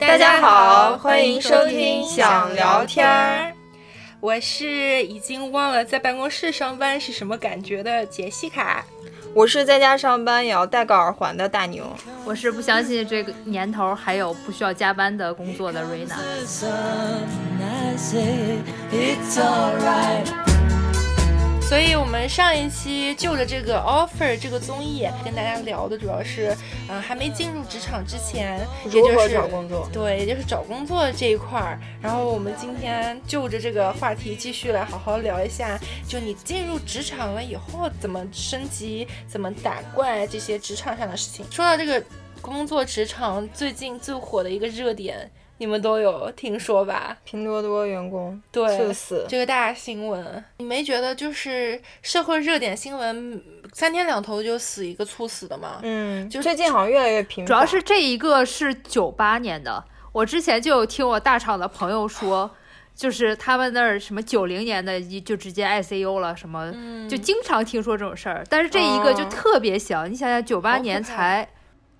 大家好，欢迎收听想聊天儿。我是已经忘了在办公室上班是什么感觉的杰西卡。我是在家上班也要戴个耳环的大牛。我是不相信这个年头还有不需要加班的工作的瑞娜。所以，我们上一期就着这个 offer 这个综艺跟大家聊的主要是，嗯，还没进入职场之前，也就是找工作，对，也就是找工作这一块儿。然后我们今天就着这个话题继续来好好聊一下，就你进入职场了以后怎么升级、怎么打怪这些职场上的事情。说到这个工作职场，最近最火的一个热点。你们都有听说吧？拼多多员工对猝死这个大新闻，你没觉得就是社会热点新闻三天两头就死一个猝死的吗？嗯，就最近好像越来越频繁。主要是这一个是九八年的，我之前就有听我大厂的朋友说，就是他们那儿什么九零年的就直接 ICU 了，什么就经常听说这种事儿。但是这一个就特别小，你想想九八年才。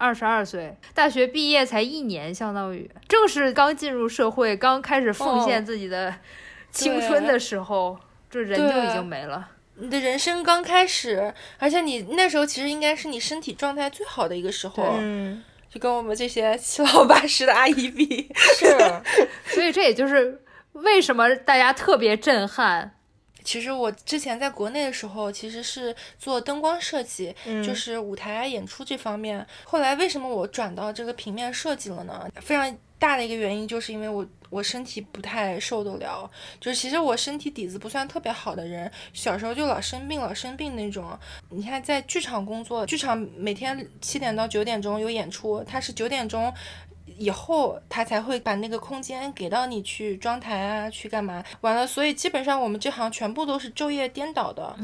二十二岁，大学毕业才一年，相当于正是刚进入社会、刚开始奉献自己的青春的时候，这人就已经没了。你的人生刚开始，而且你那时候其实应该是你身体状态最好的一个时候，嗯，就跟我们这些七老八十的阿姨比，是，所以这也就是为什么大家特别震撼。其实我之前在国内的时候，其实是做灯光设计，就是舞台演出这方面。后来为什么我转到这个平面设计了呢？非常大的一个原因就是因为我我身体不太受得了，就是其实我身体底子不算特别好的人，小时候就老生病老生病那种。你看在剧场工作，剧场每天七点到九点钟有演出，它是九点钟。以后他才会把那个空间给到你去装台啊，去干嘛？完了，所以基本上我们这行全部都是昼夜颠倒的，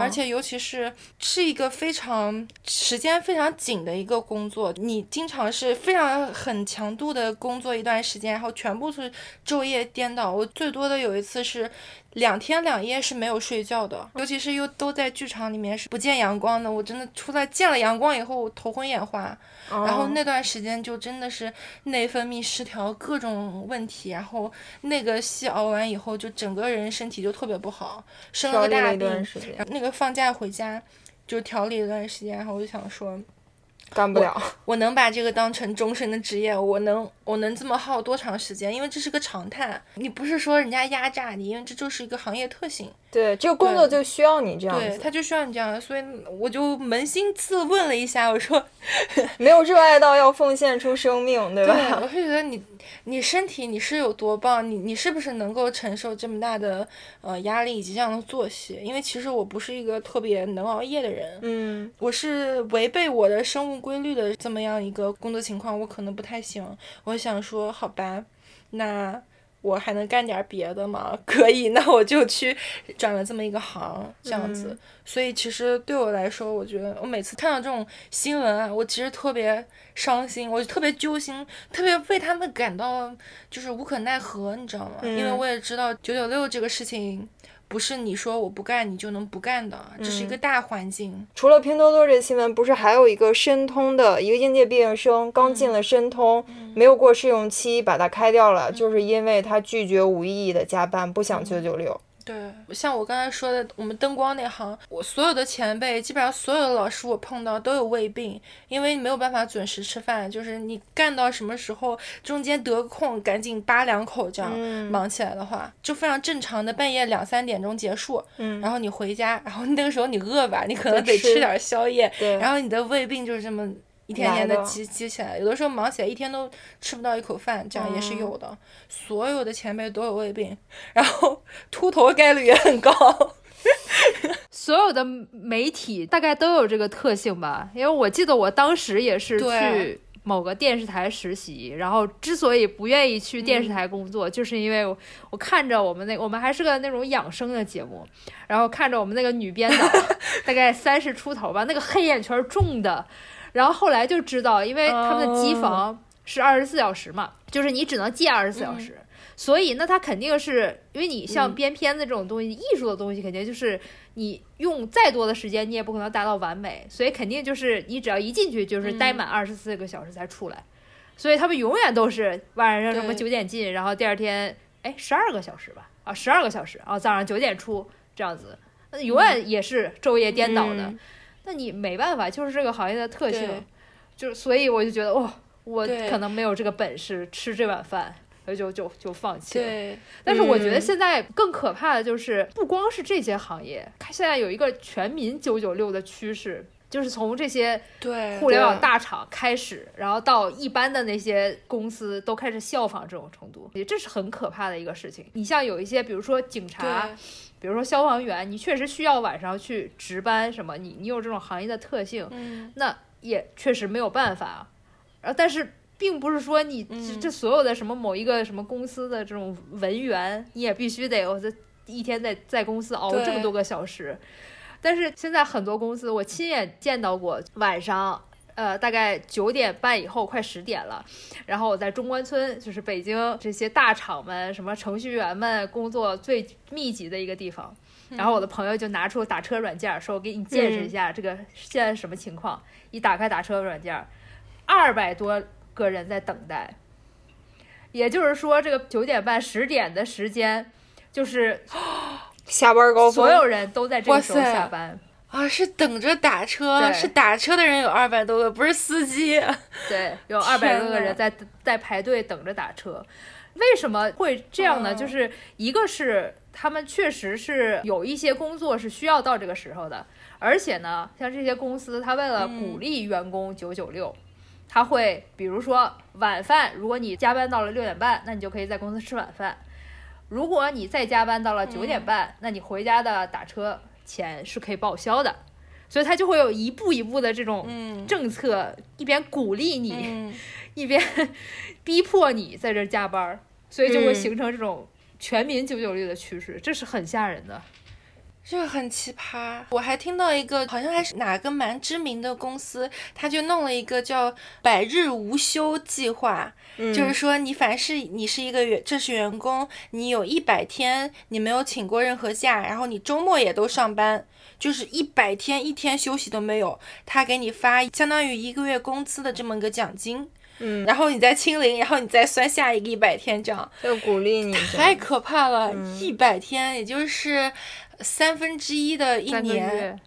而且尤其是是一个非常时间非常紧的一个工作，你经常是非常很强度的工作一段时间，然后全部是昼夜颠倒。我最多的有一次是。两天两夜是没有睡觉的，尤其是又都在剧场里面是不见阳光的。我真的出来见了阳光以后我头昏眼花，然后那段时间就真的是内分泌失调，各种问题。然后那个戏熬完以后，就整个人身体就特别不好，生了个大病。那个放假回家就调理一段时间，然后我就想说。干不了，我能把这个当成终身的职业，我能我能这么耗多长时间？因为这是个常态，你不是说人家压榨你，因为这就是一个行业特性。对，这个工作就需要你这样子，对，他就需要你这样，所以我就扪心自问了一下，我说，没有热爱到要奉献出生命，对吧？对，我是觉得你你身体你是有多棒，你你是不是能够承受这么大的呃压力以及这样的作息？因为其实我不是一个特别能熬夜的人，嗯，我是违背我的生物规律的这么样一个工作情况，我可能不太行。我想说，好吧，那。我还能干点别的吗？可以，那我就去转了这么一个行，这样子。所以其实对我来说，我觉得我每次看到这种新闻啊，我其实特别伤心，我就特别揪心，特别为他们感到就是无可奈何，你知道吗？因为我也知道九九六这个事情。不是你说我不干，你就能不干的，这是一个大环境。除了拼多多这新闻，不是还有一个申通的一个应届毕业生刚进了申通，没有过试用期，把他开掉了，就是因为他拒绝无意义的加班，不想九九六。对，像我刚才说的，我们灯光那行，我所有的前辈，基本上所有的老师，我碰到都有胃病，因为没有办法准时吃饭，就是你干到什么时候，中间得空赶紧扒两口，这样忙起来的话，就非常正常的半夜两三点钟结束，然后你回家，然后那个时候你饿吧，你可能得吃点宵夜，然后你的胃病就是这么。一天天的积积起来，有的时候忙起来一天都吃不到一口饭，这样也是有的。所有的前辈都有胃病，然后秃头概率也很高。所有的媒体大概都有这个特性吧，因为我记得我当时也是去某个电视台实习，然后之所以不愿意去电视台工作，就是因为我看着我们那我们还是个那种养生的节目，然后看着我们那个女编导 大概三十出头吧，那个黑眼圈重的。然后后来就知道，因为他们的机房是二十四小时嘛，就是你只能借二十四小时，所以那他肯定是因为你像编片子这种东西，艺术的东西肯定就是你用再多的时间，你也不可能达到完美，所以肯定就是你只要一进去就是待满二十四个小时才出来。所以他们永远都是晚上什么九点进，然后第二天哎十二个小时吧，啊十二个小时，啊早上九点出这样子，那永远也是昼夜颠倒的。那你没办法，就是这个行业的特性，就所以我就觉得哦，我可能没有这个本事吃这碗饭。所以就就就放弃了。对，但是我觉得现在更可怕的就是，不光是这些行业，它现在有一个全民九九六的趋势，就是从这些对互联网大厂开始，然后到一般的那些公司都开始效仿这种程度，这是很可怕的一个事情。你像有一些，比如说警察，比如说消防员，你确实需要晚上去值班什么，你你有这种行业的特性，那也确实没有办法。然后，但是。并不是说你这这所有的什么某一个什么公司的这种文员，你也必须得我这一天在在公司熬这么多个小时。但是现在很多公司，我亲眼见到过晚上，呃，大概九点半以后，快十点了，然后我在中关村，就是北京这些大厂们、什么程序员们工作最密集的一个地方。然后我的朋友就拿出打车软件，说我给你见识一下这个现在什么情况。一打开打车软件，二百多。个人在等待，也就是说，这个九点半十点的时间，就是下班高峰，所有人都在这个时候下班啊，是等着打车，是打车的人有二百多个，不是司机，对，有二百多个人在在排队等着打车。为什么会这样呢？就是一个是他们确实是有一些工作是需要到这个时候的，而且呢，像这些公司，他为了鼓励员工九九六。他会，比如说晚饭，如果你加班到了六点半，那你就可以在公司吃晚饭。如果你再加班到了九点半，那你回家的打车钱是可以报销的。所以他就会有一步一步的这种政策，一边鼓励你，一边 逼迫你在这加班，所以就会形成这种全民九九六的趋势，这是很吓人的。这个很奇葩，我还听到一个，好像还是哪个蛮知名的公司，他就弄了一个叫“百日无休”计划，就是说你凡是你是一个员，正式员工，你有一百天你没有请过任何假，然后你周末也都上班，就是一百天一天休息都没有，他给你发相当于一个月工资的这么个奖金，嗯，然后你再清零，然后你再算下一个一百天，这样就鼓励你，太可怕了，一百天也就是。三分之一的一年，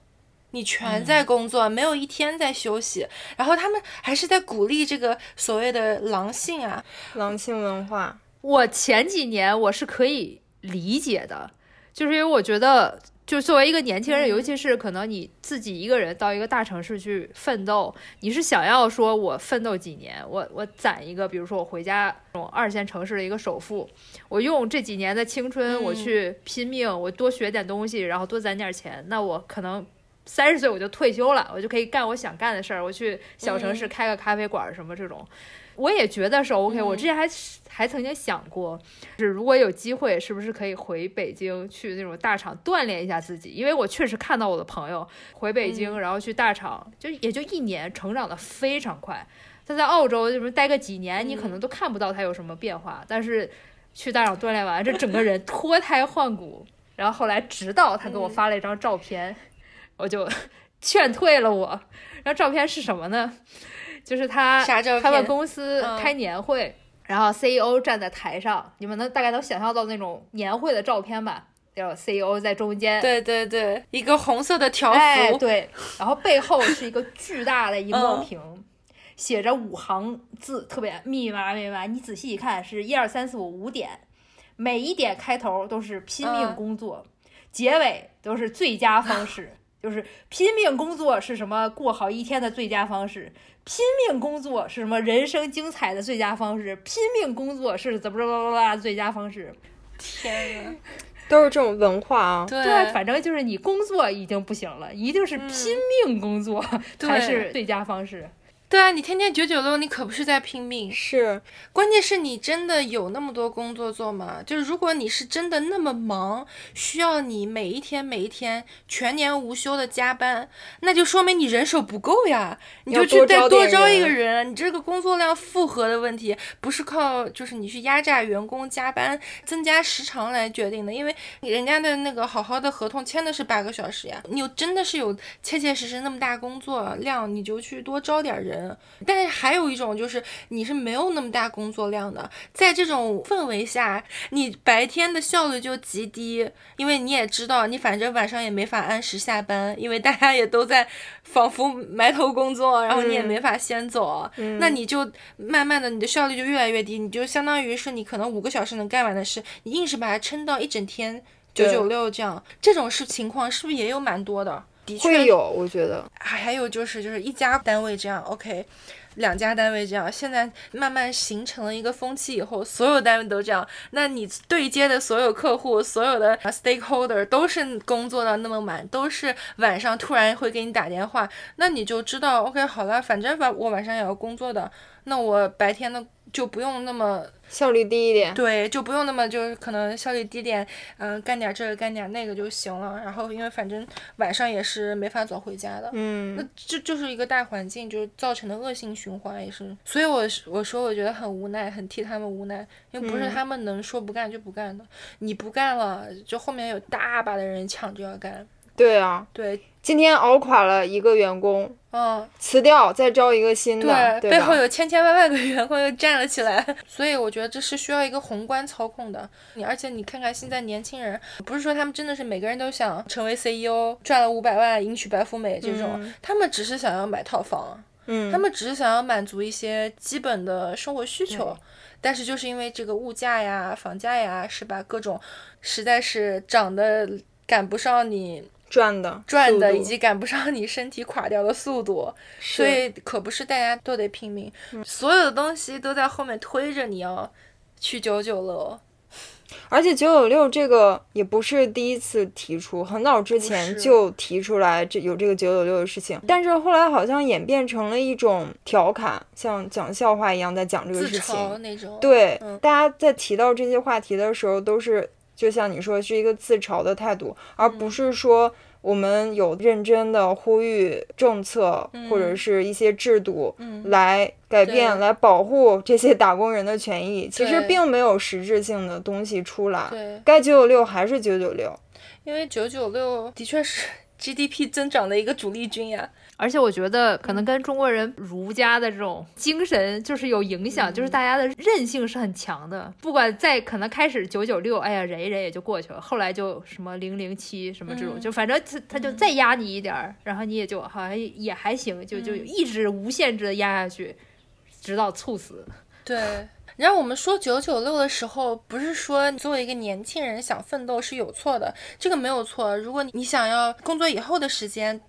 你全在工作，没有一天在休息。然后他们还是在鼓励这个所谓的狼性啊，狼性文化。我前几年我是可以理解的，就是因为我觉得。就作为一个年轻人，尤其是可能你自己一个人到一个大城市去奋斗，你是想要说，我奋斗几年，我我攒一个，比如说我回家这种二线城市的一个首付，我用这几年的青春，我去拼命，我多学点东西，然后多攒点钱，那我可能三十岁我就退休了，我就可以干我想干的事儿，我去小城市开个咖啡馆什么这种。我也觉得是 OK。我之前还还曾经想过，是如果有机会，是不是可以回北京去那种大厂锻炼一下自己？因为我确实看到我的朋友回北京，然后去大厂，就也就一年，成长的非常快。他在澳洲就是待个几年，你可能都看不到他有什么变化。但是去大厂锻炼完，这整个人 脱胎换骨。然后后来，直到他给我发了一张照片，我就 劝退了我。然后照片是什么呢？就是他，他们公司开年会，然后 CEO 站在台上，你们能大概能想象到那种年会的照片吧？有 CEO 在中间，对对对，一个红色的条幅，对，然后背后是一个巨大的荧光屏，写着五行字，特别密密麻麻密麻。你仔细一看，是一二三四五五点，每一点开头都是拼命工作，结尾都是最佳方式，就是拼命工作是什么过好一天的最佳方式。拼命工作是什么人生精彩的最佳方式？拼命工作是怎么着啦啦最佳方式？天呐，都是这种文化啊！对，反正就是你工作已经不行了，一定是拼命工作才是最佳方式。对啊，你天天九九六，你可不是在拼命。是，关键是你真的有那么多工作做吗？就是如果你是真的那么忙，需要你每一天每一天全年无休的加班，那就说明你人手不够呀。你就去再多招一个人，你这个工作量负荷的问题，不是靠就是你去压榨员工加班增加时长来决定的，因为人家的那个好好的合同签的是八个小时呀。你有真的是有切切实实那么大工作量，你就去多招点人。人。但是还有一种就是你是没有那么大工作量的，在这种氛围下，你白天的效率就极低，因为你也知道，你反正晚上也没法按时下班，因为大家也都在仿佛埋头工作，然后你也没法先走，那你就慢慢的你的效率就越来越低，你就相当于是你可能五个小时能干完的事，你硬是把它撑到一整天九九六这样，这种是情况是不是也有蛮多的？的确会有，我觉得还还有就是就是一家单位这样，OK，两家单位这样，现在慢慢形成了一个风气以后，所有单位都这样。那你对接的所有客户，所有的 stakeholder 都是工作到那么晚，都是晚上突然会给你打电话，那你就知道 OK 好了，反正晚我晚上也要工作的，那我白天的就不用那么。效率低一点，对，就不用那么就是可能效率低点，嗯，干点这个干点那个就行了。然后因为反正晚上也是没法早回家的，嗯，那这就是一个大环境就是造成的恶性循环也是。所以我我说我觉得很无奈，很替他们无奈，因为不是他们能说不干就不干的，你不干了，就后面有大把的人抢着要干。对啊，对。今天熬垮了一个员工，嗯，辞掉，再招一个新的，对，背后有千千万万个员工又站了起来，所以我觉得这是需要一个宏观操控的。你而且你看看现在年轻人，不是说他们真的是每个人都想成为 CEO，赚了五百万迎娶白富美这种，他们只是想要买套房，嗯，他们只是想要满足一些基本的生活需求，但是就是因为这个物价呀、房价呀，是吧？各种实在是涨得赶不上你。赚的赚的，以及赶不上你身体垮掉的速度，所以可不是大家都得拼命，所有的东西都在后面推着你要去九九六。而且九九六这个也不是第一次提出，很早之前就提出来这有这个九九六的事情，但是后来好像演变成了一种调侃，像讲笑话一样在讲这个事情。对，大家在提到这些话题的时候都是。就像你说，是一个自嘲的态度，而不是说我们有认真的呼吁政策或者是一些制度来改变、来保护这些打工人的权益。其实并没有实质性的东西出来。该九九六还是九九六，因为九九六的确是 GDP 增长的一个主力军呀。而且我觉得可能跟中国人儒家的这种精神就是有影响，就是大家的韧性是很强的。不管在可能开始九九六，哎呀忍一忍也就过去了，后来就什么零零七什么这种，就反正他他就再压你一点儿，然后你也就好像也还行，就就一直无限制的压下去，直到猝死。对。然后我们说九九六的时候，不是说作为一个年轻人想奋斗是有错的，这个没有错。如果你想要工作以后的时间，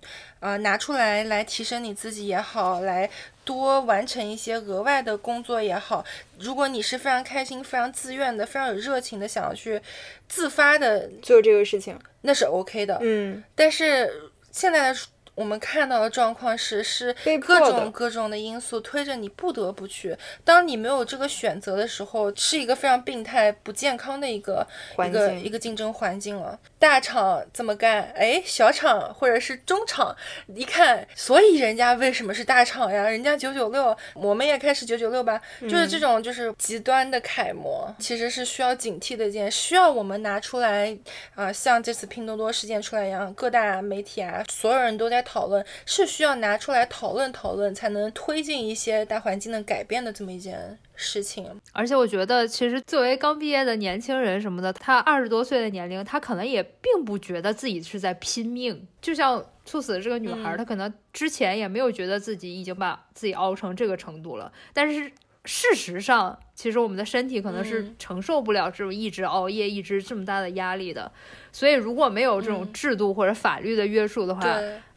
呃，拿出来来提升你自己也好，来多完成一些额外的工作也好，如果你是非常开心、非常自愿的、非常有热情的想要去自发的做这个事情，那是 OK 的。嗯，但是现在的。我们看到的状况是，是各种各种的因素推着你不得不去。当你没有这个选择的时候，是一个非常病态、不健康的一个一个一个竞争环境了。大厂这么干，哎，小厂或者是中厂一看，所以人家为什么是大厂呀？人家九九六，我们也开始九九六吧。就是这种就是极端的楷模，其实是需要警惕的一件，需要我们拿出来啊，像这次拼多多事件出来一样，各大媒体啊，所有人都在。讨论是需要拿出来讨论讨论，才能推进一些大环境的改变的这么一件事情。而且我觉得，其实作为刚毕业的年轻人什么的，他二十多岁的年龄，他可能也并不觉得自己是在拼命。就像猝死的这个女孩，她可能之前也没有觉得自己已经把自己熬成这个程度了。但是事实上，其实我们的身体可能是承受不了这种一直熬夜、一直这么大的压力的。所以，如果没有这种制度或者法律的约束的话，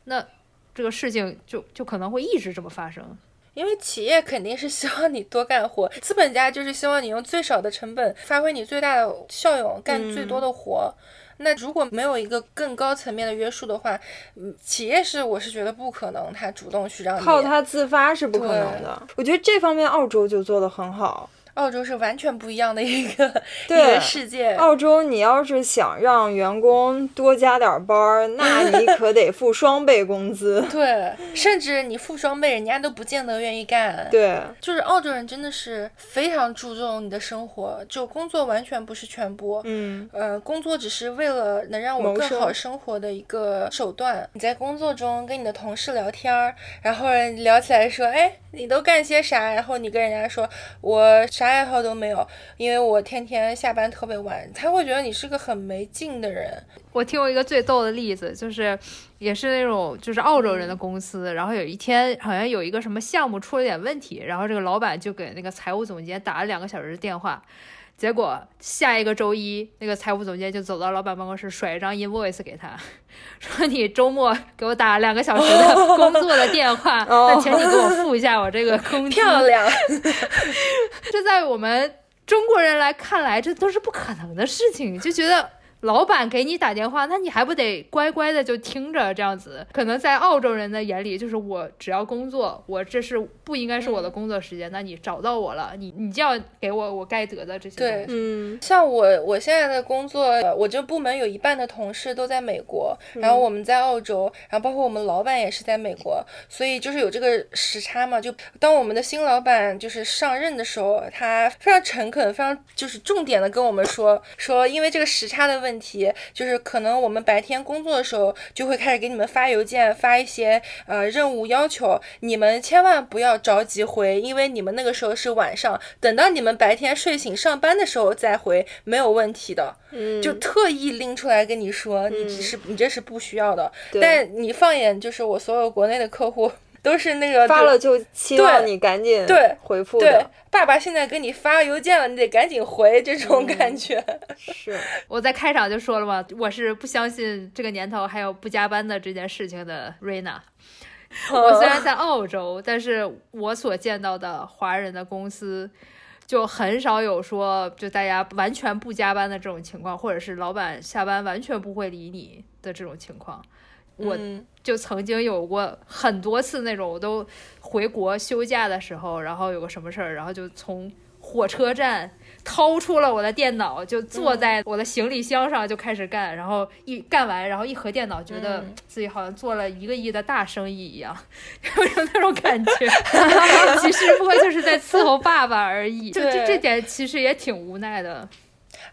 那这个事情就就可能会一直这么发生，因为企业肯定是希望你多干活，资本家就是希望你用最少的成本发挥你最大的效用，干最多的活。那如果没有一个更高层面的约束的话，嗯，企业是我是觉得不可能，他主动去让你靠他自发是不可能的。我觉得这方面澳洲就做得很好。澳洲是完全不一样的一个 一个世界。澳洲，你要是想让员工多加点班儿，那你可得付 双倍工资。对，甚至你付双倍，人家都不见得愿意干。对，就是澳洲人真的是非常注重你的生活，就工作完全不是全部。嗯，呃，工作只是为了能让我更好生活的一个手段。你在工作中跟你的同事聊天儿，然后聊起来说，哎，你都干些啥？然后你跟人家说，我啥。爱好都没有，因为我天天下班特别晚，他会觉得你是个很没劲的人。我听过一个最逗的例子，就是也是那种就是澳洲人的公司，然后有一天好像有一个什么项目出了点问题，然后这个老板就给那个财务总监打了两个小时的电话。结果下一个周一，那个财务总监就走到老板办公室，甩一张 invoice 给他，说：“你周末给我打两个小时的工作的电话，那请你给我付一下我这个工资。”漂亮。这在我们中国人来看来，这都是不可能的事情，就觉得。老板给你打电话，那你还不得乖乖的就听着？这样子，可能在澳洲人的眼里，就是我只要工作，我这是不应该是我的工作时间。那你找到我了，你你就要给我我该得的这些。对，嗯，像我我现在的工作，我这部门有一半的同事都在美国，然后我们在澳洲，然后包括我们老板也是在美国，所以就是有这个时差嘛。就当我们的新老板就是上任的时候，他非常诚恳，非常就是重点的跟我们说说，因为这个时差的问。问题就是可能我们白天工作的时候就会开始给你们发邮件，发一些呃任务要求，你们千万不要着急回，因为你们那个时候是晚上，等到你们白天睡醒上班的时候再回没有问题的。嗯，就特意拎出来跟你说，你这是你这是不需要的。但你放眼就是我所有国内的客户。都是那个发了就期望你赶紧对回复对，爸爸现在给你发邮件了，你得赶紧回，这种感觉。是我在开场就说了嘛，我是不相信这个年头还有不加班的这件事情的。瑞娜，我虽然在澳洲，但是我所见到的华人的公司就很少有说就大家完全不加班的这种情况，或者是老板下班完全不会理你的这种情况。我就曾经有过很多次那种，我都回国休假的时候，然后有个什么事儿，然后就从火车站掏出了我的电脑，就坐在我的行李箱上就开始干，然后一干完，然后一合电脑，觉得自己好像做了一个亿的大生意一样，有那种感觉。其实不过就是在伺候爸爸而已，就这这点其实也挺无奈的。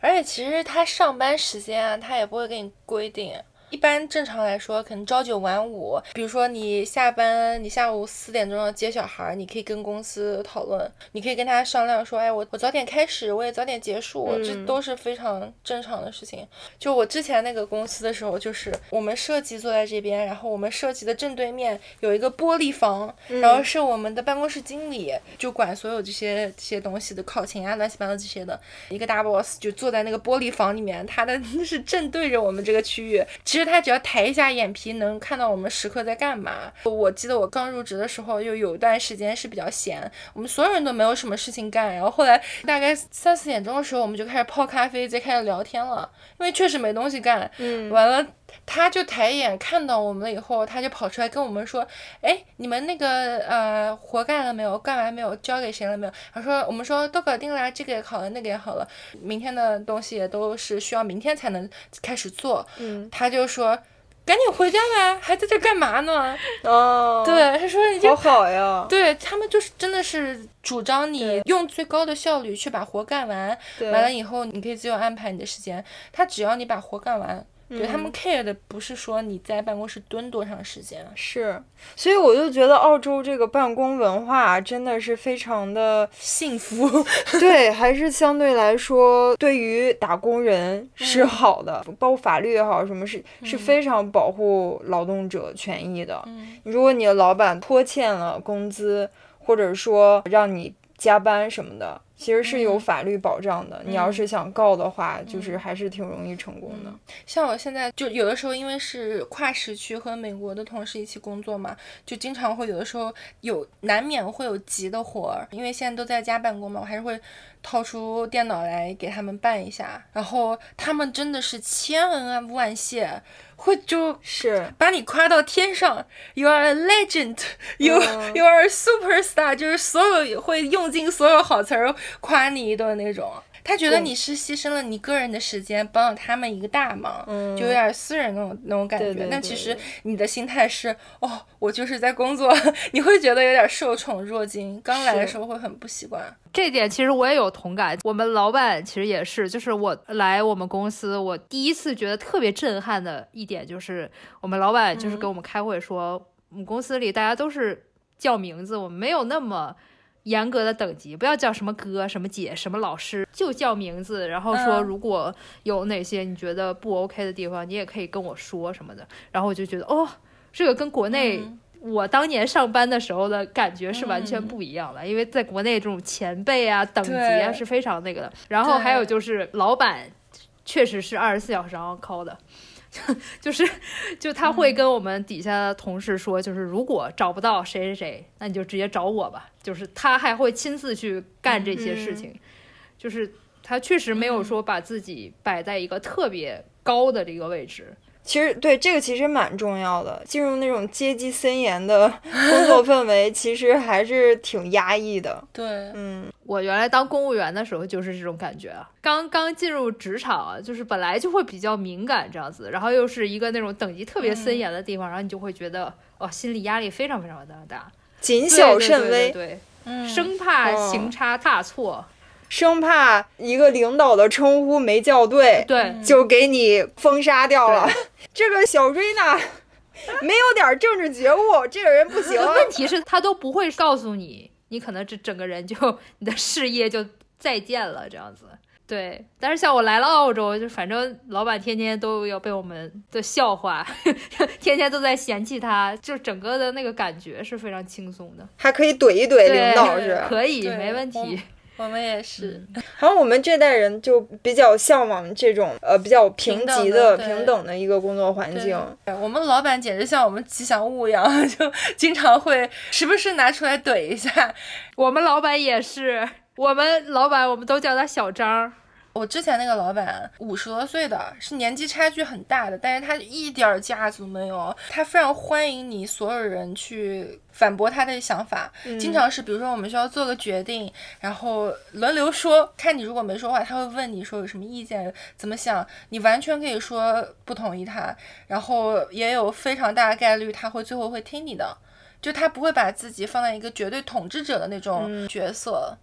而且其实他上班时间啊，他也不会给你规定。一般正常来说，可能朝九晚五。比如说你下班，你下午四点钟要接小孩，你可以跟公司讨论，你可以跟他商量说，哎，我我早点开始，我也早点结束，这都是非常正常的事情。就我之前那个公司的时候，就是我们设计坐在这边，然后我们设计的正对面有一个玻璃房，然后是我们的办公室经理，就管所有这些这些东西的考勤啊，乱七八糟这些的。一个大 boss 就坐在那个玻璃房里面，他的 是正对着我们这个区域。其实他只要抬一下眼皮，能看到我们时刻在干嘛。我记得我刚入职的时候，又有一段时间是比较闲，我们所有人都没有什么事情干。然后后来大概三四点钟的时候，我们就开始泡咖啡，再开始聊天了，因为确实没东西干。嗯，完了，他就抬眼看到我们了以后，他就跑出来跟我们说：“哎，你们那个呃活干了没有？干完没有？交给谁了没有？”他说：“我们说都搞定了，这个也好了，那个也好了，明天的东西也都是需要明天才能开始做。”嗯，他就说。赶紧回家吧，还在这干嘛呢？哦，对，他说你好好呀。对他们就是真的是主张你用最高的效率去把活干完，完了以后你可以自由安排你的时间。他只要你把活干完。对他们 care 的不是说你在办公室蹲多长时间，是，所以我就觉得澳洲这个办公文化真的是非常的幸福，对，还是相对来说对于打工人是好的，包括法律也好，什么是是非常保护劳动者权益的。如果你的老板拖欠了工资，或者说让你加班什么的。其实是有法律保障的，你要是想告的话，就是还是挺容易成功的。像我现在就有的时候，因为是跨时区和美国的同事一起工作嘛，就经常会有的时候有难免会有急的活儿，因为现在都在家办公嘛，我还是会掏出电脑来给他们办一下，然后他们真的是千恩万谢。会就是把你夸到天上，You are a legend，You You are a superstar，就是所有会用尽所有好词儿，夸你一顿那种。他觉得你是牺牲了你个人的时间，帮了他们一个大忙，就有点私人那种那种感觉。但其实你的心态是，哦，我就是在工作，你会觉得有点受宠若惊。刚来的时候会很不习惯。这点其实我也有同感。我们老板其实也是，就是我来我们公司，我第一次觉得特别震撼的一点就是，我们老板就是跟我们开会说，我们公司里大家都是叫名字，我们没有那么。严格的等级，不要叫什么哥、什么姐、什么老师，就叫名字。然后说，如果有哪些你觉得不 OK 的地方，你也可以跟我说什么的。然后我就觉得，哦，这个跟国内我当年上班的时候的感觉是完全不一样的。因为在国内这种前辈啊、等级啊是非常那个的。然后还有就是老板确实是二十四小时 on call 的。就是，就他会跟我们底下的同事说，就是如果找不到谁谁谁，那你就直接找我吧。就是他还会亲自去干这些事情，就是他确实没有说把自己摆在一个特别高的这个位置。其实对这个其实蛮重要的，进入那种阶级森严的工作氛围，其实还是挺压抑的。对，嗯，我原来当公务员的时候就是这种感觉啊，刚刚进入职场啊，就是本来就会比较敏感这样子，然后又是一个那种等级特别森严的地方，然后你就会觉得哦，心理压力非常非常的大，谨小慎微，对，生怕行差踏错。生怕一个领导的称呼没叫对，对，就给你封杀掉了。这个小瑞娜，没有点政治觉悟，这个人不行。问题是，他都不会告诉你，你可能这整个人就你的事业就再见了这样子。对，但是像我来了澳洲，就反正老板天天都要被我们的笑话，天天都在嫌弃他，就整个的那个感觉是非常轻松的，还可以怼一怼领导是？可以，没问题。我们也是，好像我们这代人就比较向往这种呃比较平级的、平等的一个工作环境。我们老板简直像我们吉祥物一样，就经常会时不时拿出来怼一下。我们老板也是，我们老板我们都叫他小张。我之前那个老板五十多岁的，是年纪差距很大的，但是他一点架子没有，他非常欢迎你所有人去反驳他的想法，经常是比如说我们需要做个决定，然后轮流说，看你如果没说话，他会问你说有什么意见，怎么想，你完全可以说不同意他，然后也有非常大的概率他会最后会听你的，就他不会把自己放在一个绝对统治者的那种角色。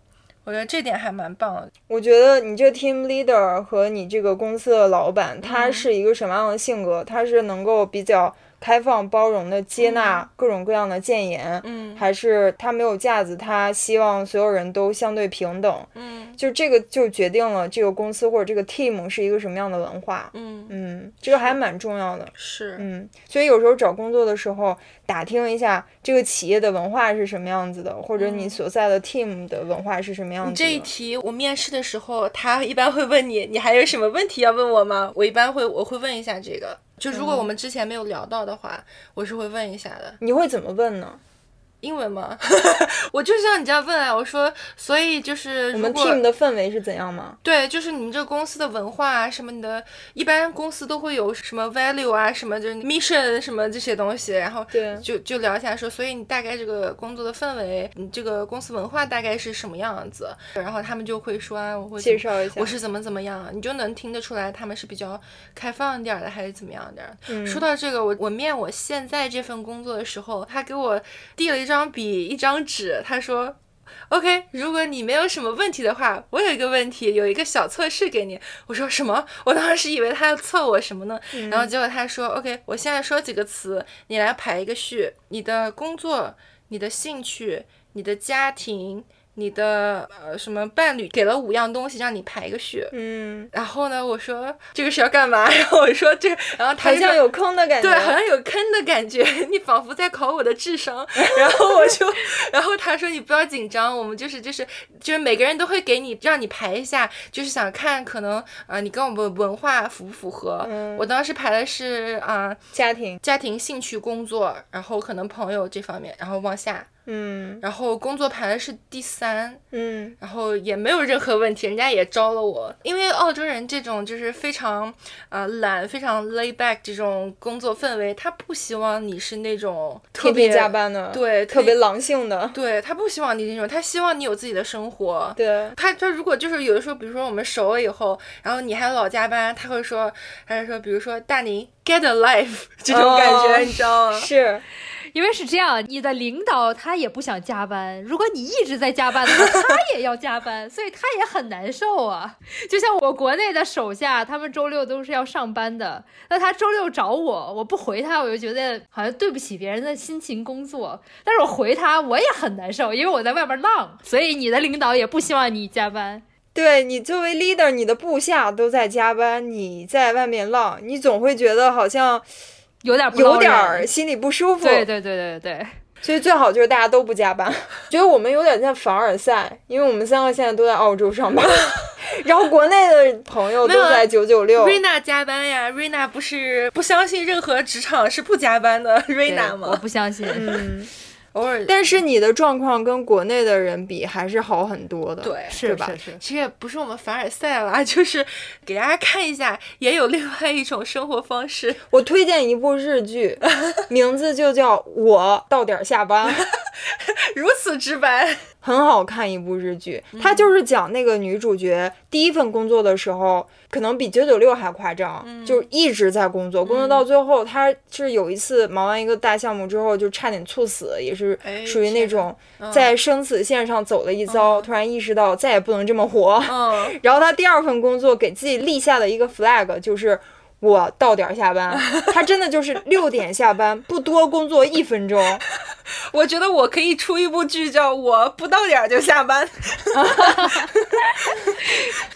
我觉得这点还蛮棒的。我觉得你这 team leader 和你这个公司的老板，他是一个什么样的性格？他是能够比较。开放包容的接纳各种各样的谏言，嗯，还是他没有架子，他希望所有人都相对平等，嗯，就这个就决定了这个公司或者这个 team 是一个什么样的文化，嗯。嗯，这个还蛮重要的，是，嗯，所以有时候找工作的时候打听一下这个企业的文化是什么样子的，或者你所在的 team 的文化是什么样子。这一题我面试的时候，他一般会问你，你还有什么问题要问我吗？我一般会我会问一下这个。就如果我们之前没有聊到的话，我是会问一下的。你会怎么问呢？英文吗？我就像你这样问啊，我说，所以就是我们 team 的氛围是怎样吗？对，就是你们这个公司的文化啊，什么你的，一般公司都会有什么 value 啊，什么就是 mission 什么这些东西，然后对，就就聊一下说，所以你大概这个工作的氛围，你这个公司文化大概是什么样子？然后他们就会说啊，我会介绍一下，我是怎么怎么样，你就能听得出来他们是比较开放一点的，还是怎么样的。嗯，说到这个，我我面我现在这份工作的时候，他给我递了一张笔，一张。张纸，他说：“OK，如果你没有什么问题的话，我有一个问题，有一个小测试给你。”我说：“什么？”我当时以为他要测我什么呢？然后结果他说：“OK，我现在说几个词，你来排一个序。你的工作、你的兴趣、你的家庭。”你的呃什么伴侣给了五样东西让你排个序，嗯，然后呢，我说这个是要干嘛？然后我说这个，然后他好像有坑的感觉，对，好像有坑的感觉，你仿佛在考我的智商。然后我就，然后他说你不要紧张，我们就是就是就是每个人都会给你让你排一下，就是想看可能啊你跟我们文化符不符合。我当时排的是啊家庭、家庭、兴趣、工作，然后可能朋友这方面，然后往下。嗯，然后工作排的是第三，嗯，然后也没有任何问题，人家也招了我。因为澳洲人这种就是非常呃懒、非常 lay back 这种工作氛围，他不希望你是那种特别加班的，对，特别狼性的，对他不希望你那种，他希望你有自己的生活。对，他他如果就是有的时候，比如说我们熟了以后，然后你还老加班，他会说，他就说，比如说大宁 get a life 这种感觉，你知道吗？是。因为是这样，你的领导他也不想加班，如果你一直在加班的话，他也要加班，所以他也很难受啊。就像我国内的手下，他们周六都是要上班的，那他周六找我，我不回他，我就觉得好像对不起别人的辛勤工作。但是我回他，我也很难受，因为我在外边浪，所以你的领导也不希望你加班。对你作为 leader，你的部下都在加班，你在外面浪，你总会觉得好像。有点有点心里不舒服，对对对对对，所以最好就是大家都不加班。觉得我们有点像凡尔赛，因为我们三个现在都在澳洲上班，然后国内的朋友都在九九六。瑞娜加班呀，瑞娜不是不相信任何职场是不加班的，瑞娜吗？我不相信。嗯。偶尔，但是你的状况跟国内的人比还是好很多的，对，是吧？其实也不是我们凡尔赛了，就是给大家看一下，也有另外一种生活方式。我推荐一部日剧，名字就叫《我到点下班》，如此直白。很好看一部日剧，它就是讲那个女主角第一份工作的时候，可能比九九六还夸张，就一直在工作，工作到最后，她是有一次忙完一个大项目之后，就差点猝死，也是属于那种在生死线上走了一遭，突然意识到再也不能这么活。然后她第二份工作给自己立下的一个 flag 就是。我到点下班，他真的就是六点下班，不多工作一分钟。我觉得我可以出一部剧，叫我不到点就下班。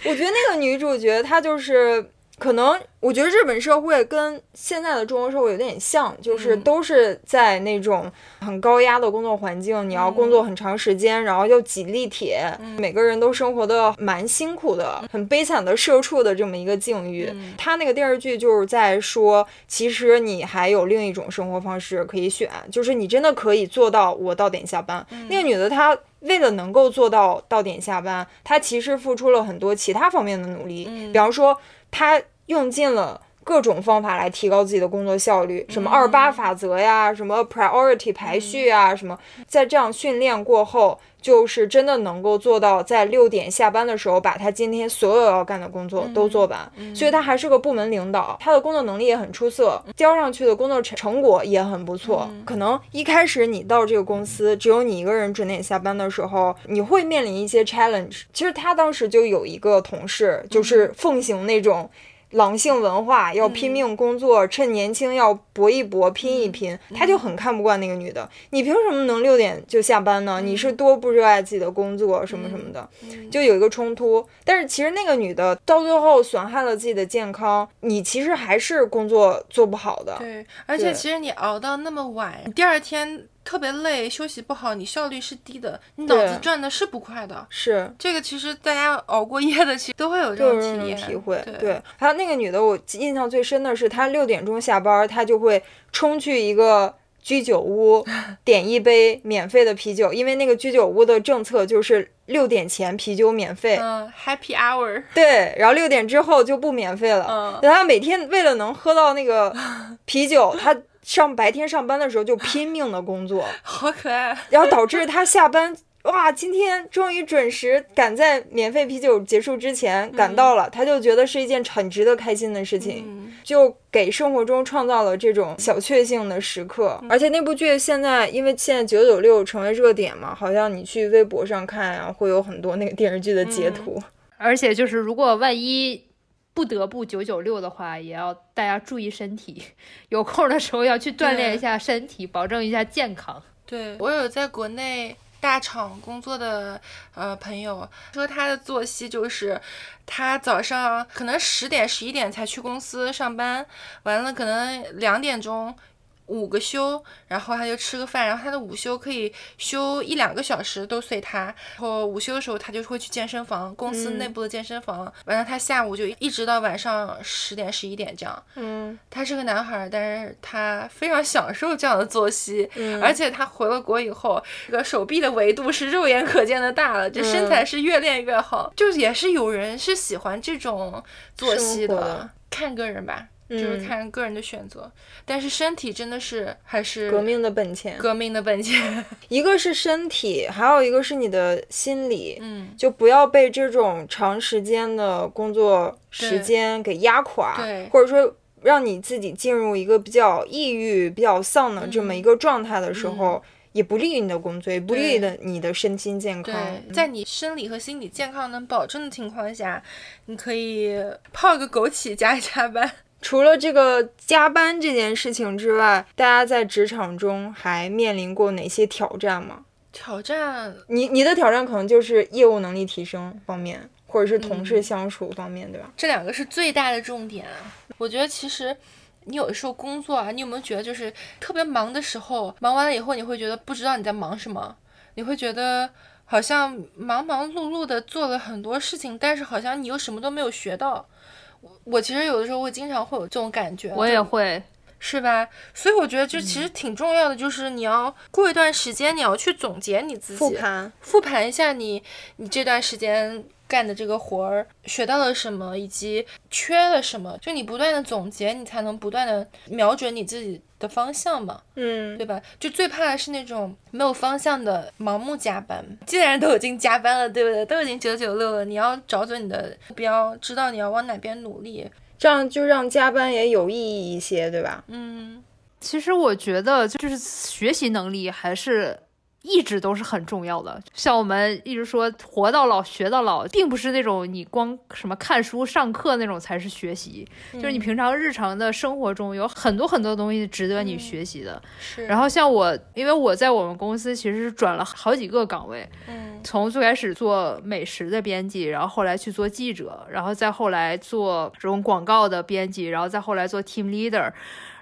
我觉得那个女主角她就是。可能我觉得日本社会跟现在的中国社会有点像，就是都是在那种很高压的工作环境，你要工作很长时间，然后又挤地铁，每个人都生活的蛮辛苦的，很悲惨的社畜的这么一个境遇。他那个电视剧就是在说，其实你还有另一种生活方式可以选，就是你真的可以做到我到点下班。那个女的她为了能够做到到点下班，他其实付出了很多其他方面的努力，比方说。他用尽了各种方法来提高自己的工作效率，什么二八法则呀，什么 priority 排序啊，什么，在这样训练过后，就是真的能够做到在六点下班的时候，把他今天所有要干的工作都做完。所以他还是个部门领导，他的工作能力也很出色，交上去的工作成成果也很不错。可能一开始你到这个公司，只有你一个人准点下班的时候，你会面临一些 challenge。其实他当时就有一个同事，就是奉行那种。狼性文化要拼命工作，趁年轻要搏一搏，拼一拼。他就很看不惯那个女的，你凭什么能六点就下班呢？你是多不热爱自己的工作什么什么的，就有一个冲突。但是其实那个女的到最后损害了自己的健康，你其实还是工作做不好的。对，而且其实你熬到那么晚，第二天。特别累，休息不好，你效率是低的，你脑子转的是不快的。是这个，其实大家熬过夜的，其实都会有这种体验体会。对，还有那个女的，我印象最深的是，她六点钟下班，她就会冲去一个居酒屋，点一杯免费的啤酒，因为那个居酒屋的政策就是六点前啤酒免费。嗯，Happy Hour。对，然后六点之后就不免费了。嗯，她每天为了能喝到那个 啤酒，她。上白天上班的时候就 拼命的工作，好可爱。然后导致他下班，哇，今天终于准时赶在免费啤酒结束之前赶到了，他就觉得是一件很值得开心的事情，就给生活中创造了这种小确幸的时刻。而且那部剧现在因为现在九九六成为热点嘛，好像你去微博上看啊，会有很多那个电视剧的截图。而且就是如果万一。不得不九九六的话，也要大家注意身体，有空的时候要去锻炼一下身体，保证一下健康。对我有在国内大厂工作的呃朋友说，他的作息就是他早上可能十点十一点才去公司上班，完了可能两点钟五个休，然后他就吃个饭，然后他的午休可以休一两个小时都随他。然后午休的时候他就会去健身房，公司内部的健身房。完了他下午就一直到晚上十点十一点这样。嗯，他是个男孩，但是他非常享受这样的作息，而且他回了国以后，这个手臂的维度是肉眼可见的大了，这身材是越练越好。就也是有人是喜欢这种作息的，看个人吧。就是看个人的选择，但是身体真的是还是革命的本钱，革命的本钱。一个是身体，还有一个是你的心理，嗯，就不要被这种长时间的工作时间给压垮，对，或者说让你自己进入一个比较抑郁、比较丧的这么一个状态的时候，也不利于你的工作，也不利于的你的身心健康。在你生理和心理健康能保证的情况下，你可以泡个枸杞加一加班。除了这个加班这件事情之外，大家在职场中还面临过哪些挑战吗？挑战，你你的挑战可能就是业务能力提升方面，或者是同事相处方面，对吧？这两个是最大的重点。我觉得其实你有的时候工作啊，你有没有觉得就是特别忙的时候，忙完了以后你会觉得不知道你在忙什么，你会觉得好像忙忙碌碌的做了很多事情，但是好像你又什么都没有学到。我其实有的时候会经常会有这种感觉，我也会，是吧？所以我觉得就其实挺重要的，就是你要过一段时间，你要去总结你自己，复盘，复盘一下你你这段时间。干的这个活儿学到了什么，以及缺了什么，就你不断的总结，你才能不断的瞄准你自己的方向嘛，嗯，对吧？就最怕的是那种没有方向的盲目加班。既然都已经加班了，对不对？都已经九九六了，你要找准你的目标，知道你要往哪边努力，这样就让加班也有意义一些，对吧？嗯，其实我觉得就是学习能力还是。一直都是很重要的，像我们一直说“活到老，学到老”，并不是那种你光什么看书、上课那种才是学习，就是你平常日常的生活中有很多很多东西值得你学习的。是。然后像我，因为我在我们公司其实是转了好几个岗位，嗯，从最开始做美食的编辑，然后后来去做记者，然后再后来做这种广告的编辑，然后再后来做 team leader，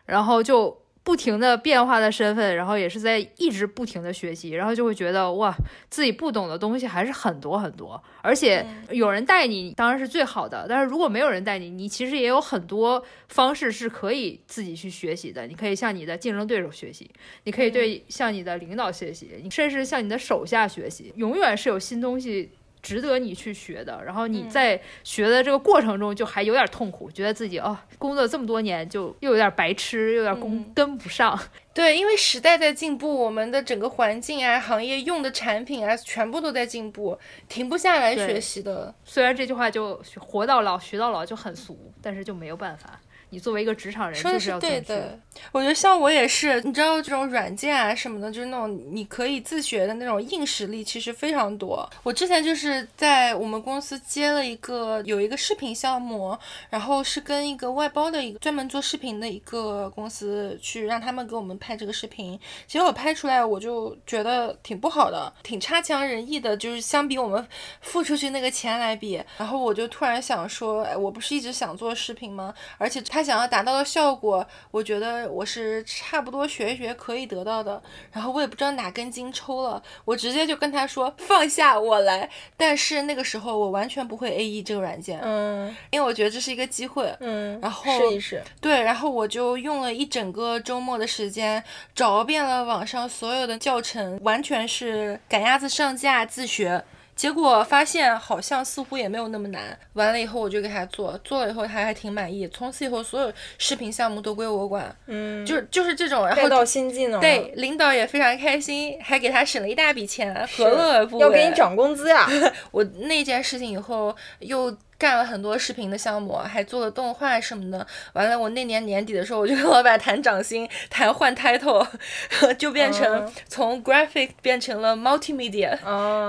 然后就。不停的变化的身份，然后也是在一直不停的学习，然后就会觉得哇，自己不懂的东西还是很多很多，而且有人带你当然是最好的，但是如果没有人带你，你其实也有很多方式是可以自己去学习的。你可以向你的竞争对手学习，你可以对向你的领导学习，你甚至向你的手下学习，永远是有新东西。值得你去学的，然后你在学的这个过程中就还有点痛苦，觉得自己哦，工作这么多年就又有点白痴，又有点跟跟不上。对，因为时代在进步，我们的整个环境啊，行业用的产品啊，全部都在进步，停不下来学习的。虽然这句话就活到老学到老就很俗，但是就没有办法。你作为一个职场人，说的是对的。我觉得像我也是，你知道这种软件啊什么的，就是那种你可以自学的那种硬实力，其实非常多。我之前就是在我们公司接了一个有一个视频项目，然后是跟一个外包的一个专门做视频的一个公司去让他们给我们拍这个视频。结果拍出来我就觉得挺不好的，挺差强人意的，就是相比我们付出去那个钱来比。然后我就突然想说，哎，我不是一直想做视频吗？而且他。想要达到的效果，我觉得我是差不多学一学可以得到的。然后我也不知道哪根筋抽了，我直接就跟他说放下我来。但是那个时候我完全不会 A E 这个软件，嗯，因为我觉得这是一个机会，嗯，然后试一试。对，然后我就用了一整个周末的时间，找遍了网上所有的教程，完全是赶鸭子上架自学。结果发现好像似乎也没有那么难。完了以后我就给他做，做了以后他还挺满意。从此以后所有视频项目都归我管，嗯，就是就是这种。然后到新技能。对，领导也非常开心，还给他省了一大笔钱，何乐而不为？要给你涨工资呀！我那件事情以后又。干了很多视频的项目，还做了动画什么的。完了，我那年年底的时候，我就跟老板谈涨薪，谈换 title，就变成从 graphic 变成了 multimedia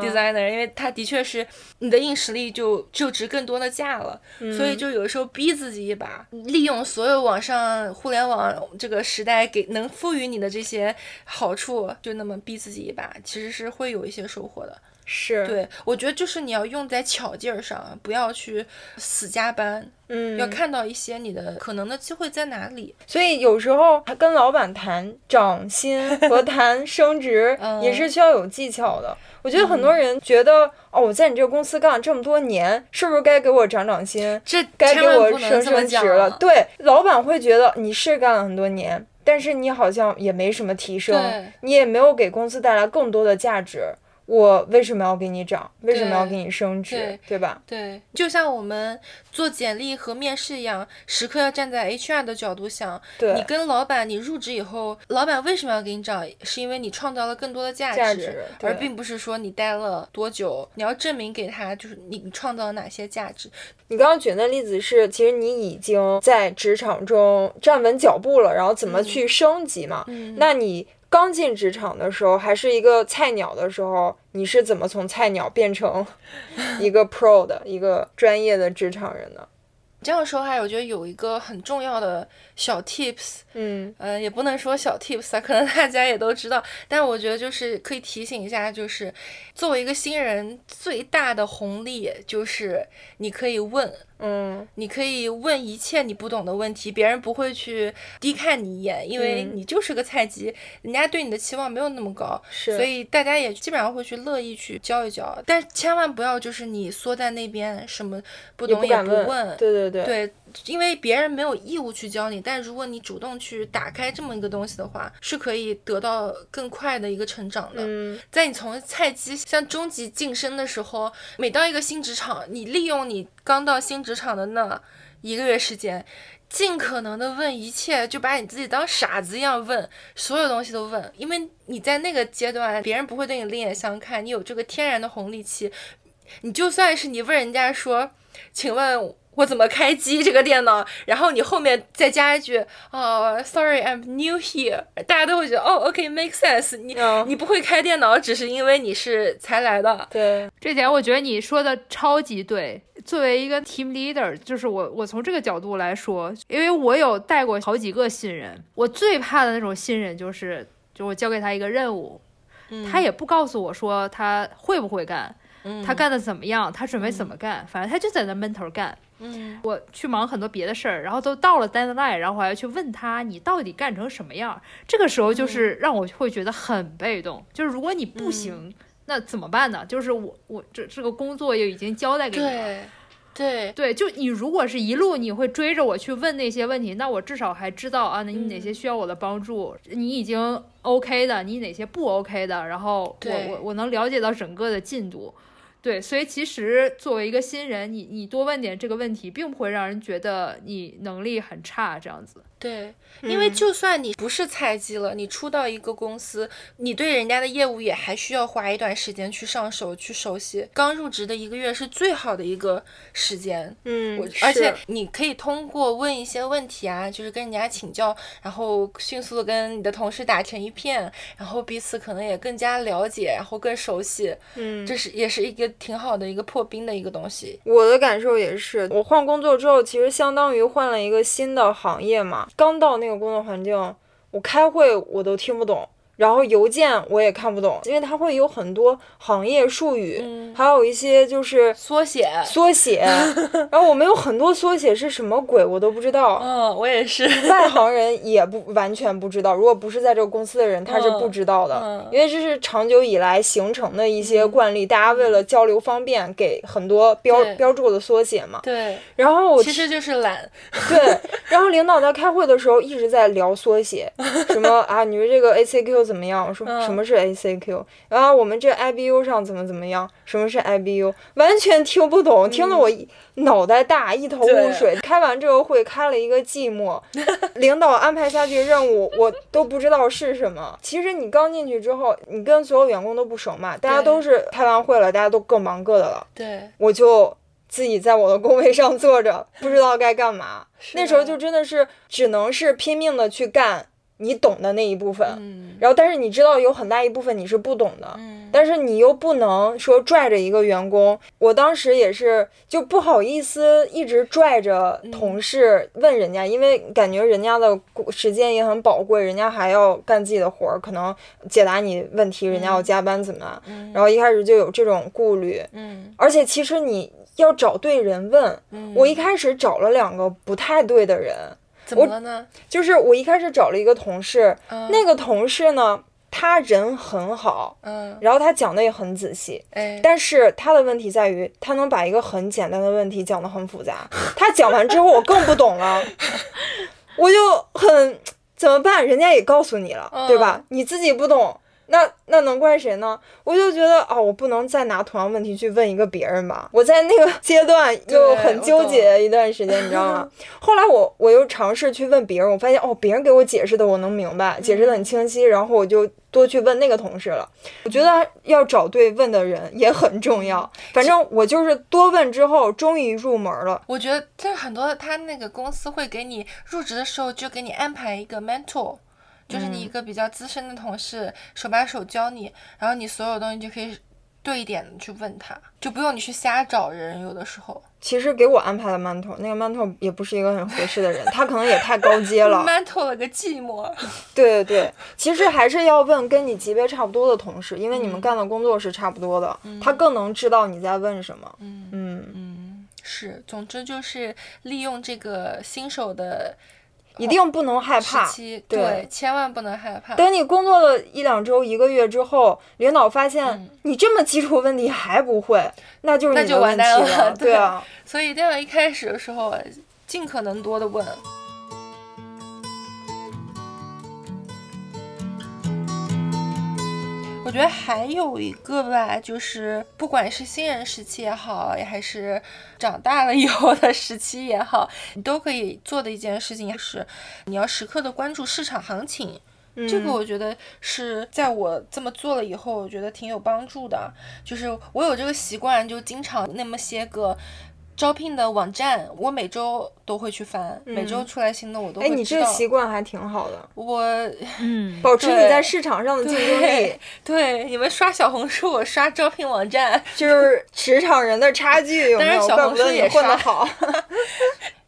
designer，因为他的确是你的硬实力就就值更多的价了。所以就有时候逼自己一把，利用所有网上互联网这个时代给能赋予你的这些好处，就那么逼自己一把，其实是会有一些收获的。是，对，我觉得就是你要用在巧劲儿上，不要去死加班。嗯，要看到一些你的可能的机会在哪里。所以有时候还跟老板谈涨薪和 谈升职也是需要有技巧的。我觉得很多人觉得，哦，我在你这个公司干了这么多年，是不是该给我涨涨薪？这该给我升升职了？对，老板会觉得你是干了很多年，但是你好像也没什么提升，你也没有给公司带来更多的价值。我为什么要给你涨？为什么要给你升职？对吧？对，就像我们做简历和面试一样，时刻要站在 HR 的角度想。对。你跟老板，你入职以后，老板为什么要给你涨？是因为你创造了更多的价值，而并不是说你待了多久。你要证明给他，就是你创造了哪些价值。你刚刚举的例子是，其实你已经在职场中站稳脚步了，然后怎么去升级嘛？嗯。那你。刚进职场的时候，还是一个菜鸟的时候，你是怎么从菜鸟变成 一个 pro 的一个专业的职场人呢？这样说还我觉得有一个很重要的小 tips，嗯，呃，也不能说小 tips 啊，可能大家也都知道，但我觉得就是可以提醒一下，就是作为一个新人，最大的红利就是你可以问。嗯，你可以问一切你不懂的问题，别人不会去低看你一眼，因为你就是个菜鸡，人家对你的期望没有那么高，是，所以大家也基本上会去乐意去教一教，但千万不要就是你缩在那边什么不懂也不问，对对对，对，因为别人没有义务去教你，但如果你主动去打开这么一个东西的话，是可以得到更快的一个成长的。嗯，在你从菜鸡向中级晋升的时候，每到一个新职场，你利用你刚到新。职场的那一个月时间，尽可能的问一切，就把你自己当傻子一样问，所有东西都问，因为你在那个阶段，别人不会对你另眼相看，你有这个天然的红利期，你就算是你问人家说，请问。我怎么开机这个电脑？然后你后面再加一句哦，Sorry，I'm new here。大家都会觉得哦，OK，make sense。你你不会开电脑，只是因为你是才来的。对，这点我觉得你说的超级对。作为一个 team leader，就是我我从这个角度来说，因为我有带过好几个新人，我最怕的那种新人就是，就我交给他一个任务，他也不告诉我说他会不会干，他干的怎么样，他准备怎么干，反正他就在那闷头干。嗯，我去忙很多别的事儿，然后都到了 deadline，然后我还要去问他你到底干成什么样。这个时候就是让我会觉得很被动，就是如果你不行，那怎么办呢？就是我我这这个工作也已经交代给你了。对对对，就你如果是一路你会追着我去问那些问题，那我至少还知道啊，那你哪些需要我的帮助，你已经 OK 的，你哪些不 OK 的，然后我我我能了解到整个的进度。对，所以其实作为一个新人，你你多问点这个问题，并不会让人觉得你能力很差这样子。对，因为就算你不是菜鸡了，你出到一个公司，你对人家的业务也还需要花一段时间去上手、去熟悉。刚入职的一个月是最好的一个时间，嗯，而且你可以通过问一些问题啊，就是跟人家请教，然后迅速的跟你的同事打成一片，然后彼此可能也更加了解，然后更熟悉。嗯，这是也是一个挺好的一个破冰的一个东西。我的感受也是，我换工作之后，其实相当于换了一个新的行业嘛。刚到那个工作环境，我开会我都听不懂。然后邮件我也看不懂，因为它会有很多行业术语，还有一些就是缩写，缩写。然后我们有很多缩写是什么鬼，我都不知道。嗯，我也是。外行人也不完全不知道，如果不是在这个公司的人，他是不知道的，因为这是长久以来形成的一些惯例，大家为了交流方便，给很多标标注的缩写嘛。对。然后我其实就是懒。对。然后领导在开会的时候一直在聊缩写，什么啊，你们这个 ACQ。怎么样？我说什么是 ACQ？然后我们这 IBU 上怎么怎么样？什么是 IBU？完全听不懂，听得我脑袋大，一头雾水。开完这个会，开了一个寂寞。领导安排下去任务，我都不知道是什么。其实你刚进去之后，你跟所有员工都不熟嘛，大家都是开完会了，大家都各忙各的了。对，我就自己在我的工位上坐着，不知道该干嘛。那时候就真的是只能是拼命的去干。你懂的那一部分，嗯。然后但是你知道有很大一部分你是不懂的，嗯。但是你又不能说拽着一个员工，我当时也是就不好意思一直拽着同事问人家，因为感觉人家的时间也很宝贵，人家还要干自己的活儿，可能解答你问题，人家要加班怎么样，嗯。然后一开始就有这种顾虑，嗯。而且其实你要找对人问，嗯，我一开始找了两个不太对的人，怎么了呢？就是我一开始找了一个同事，嗯那个同事呢，他人很好，嗯，然后他讲的也很仔细，哎，但是他的问题在于，他能把一个很简单的问题讲得很复杂。他讲完之后，我更不懂了，我就很怎么办？人家也告诉你了，对吧？你自己不懂，那那能怪谁呢？我就觉得哦，我不能再拿同样问题去问一个别人吧。我在那个阶段就很纠结一段时间，你知道吗？后来我我又尝试去问别人，我发现哦，别人给我解释的我能明白，解释的很清晰，然后我就多去问那个同事了。我觉得要找对问的人也很重要。反正我就是多问之后，终于入门了。我觉得就是很多他那个公司会给你入职的时候就给你安排一个 mentor。就是你一个比较资深的同事，手把手教你，然后你所有东西就可以对一点的去问他，就不用你去瞎找人。有的时候其实给我安排的 mentor，那个 mentor 也不是一个很合适的人，他可能也太高阶了。mentor 了个寂寞。对对对，其实还是要问跟你级别差不多的同事，因为你们干的工作是差不多的，他更能知道你在问什么。嗯嗯，嗯，是，总之就是利用这个新手的一定不能害怕。对对，千万不能害怕。等你工作了一两周、一个月之后，领导发现嗯你这么基础问题还不会，那就是那就你的问题完蛋了对啊，所以一定要一开始的时候尽可能多的问。我觉得还有一个吧，就是不管是新人时期也好，还是长大了以后的时期也好，你都可以做的一件事情是，你要时刻的关注市场行情。这个嗯我觉得是在我这么做了以后，我觉得挺有帮助的。就是我有这个习惯，就经常那么些个招聘的网站，我每周都会去翻，每周出来新的我都哎，会知道。你这个习惯还挺好的，我 嗯，保持你对在市场上的竞争力对，你们刷小红书，我刷招聘网站。就是职场人的差距有没有？小红书也刷混得好。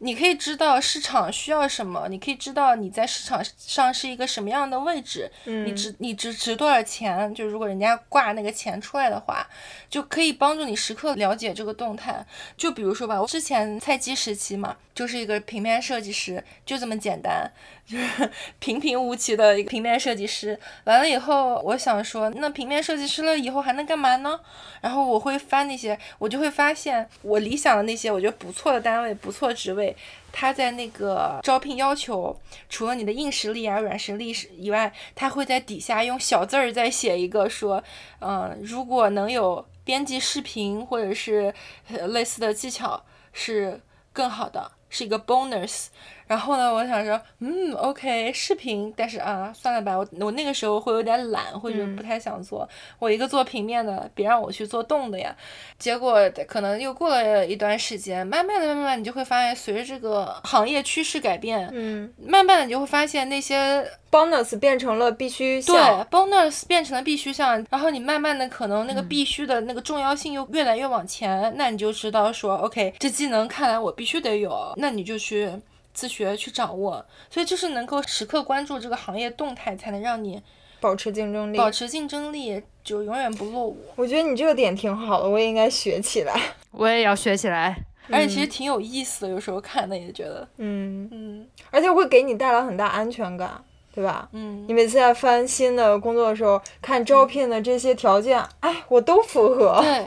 你可以知道市场需要什么，你可以知道你在市场上是一个什么样的位置，嗯你值你值值多少钱？就如果人家挂那个钱出来的话，就可以帮助你时刻了解这个动态。就比如说吧，我之前菜鸡时期嘛，就是是一个平面设计师，就这么简单，就是 平平无奇的一个平面设计师。完了以后，我想说，那平面设计师了以后还能干嘛呢？然后我会翻那些，我就会发现我理想的那些我觉得不错的单位、不错职位，他在那个招聘要求，除了你的硬实力啊、软实力以外，他会在底下用小字儿再写一个说，嗯、如果能有编辑视频或者是类似的技巧是更好的，是一个 bonus。 然后呢，我想说，嗯，OK，视频，但是啊，算了吧，我我那个时候会有点懒，或者不太想做。我一个做平面的，别让我去做动的呀。结果可能又过了一段时间，慢慢的、慢慢的，你就会发现，随着这个行业趋势改变，嗯慢慢的你就会发现那些，bonus 变成了必须对项。bonus 变成了必须项，然后你慢慢的可能那个必须的那个重要性又越来越往前，那你就知道说，OK，这技能看来我必须得有，那你就去自学去掌握。所以就是能够时刻关注这个行业动态，才能让你保持竞争力。保持竞争力，就永远不落伍。我觉得你这个点挺好的，我也应该学起来。我也要学起来。而且其实挺有意思的，有时候看的也觉得，嗯，嗯而且会给你带来很大安全感，对吧？嗯你，每次在翻新的工作的时候，看招聘的这些条件，哎，我都符合。对。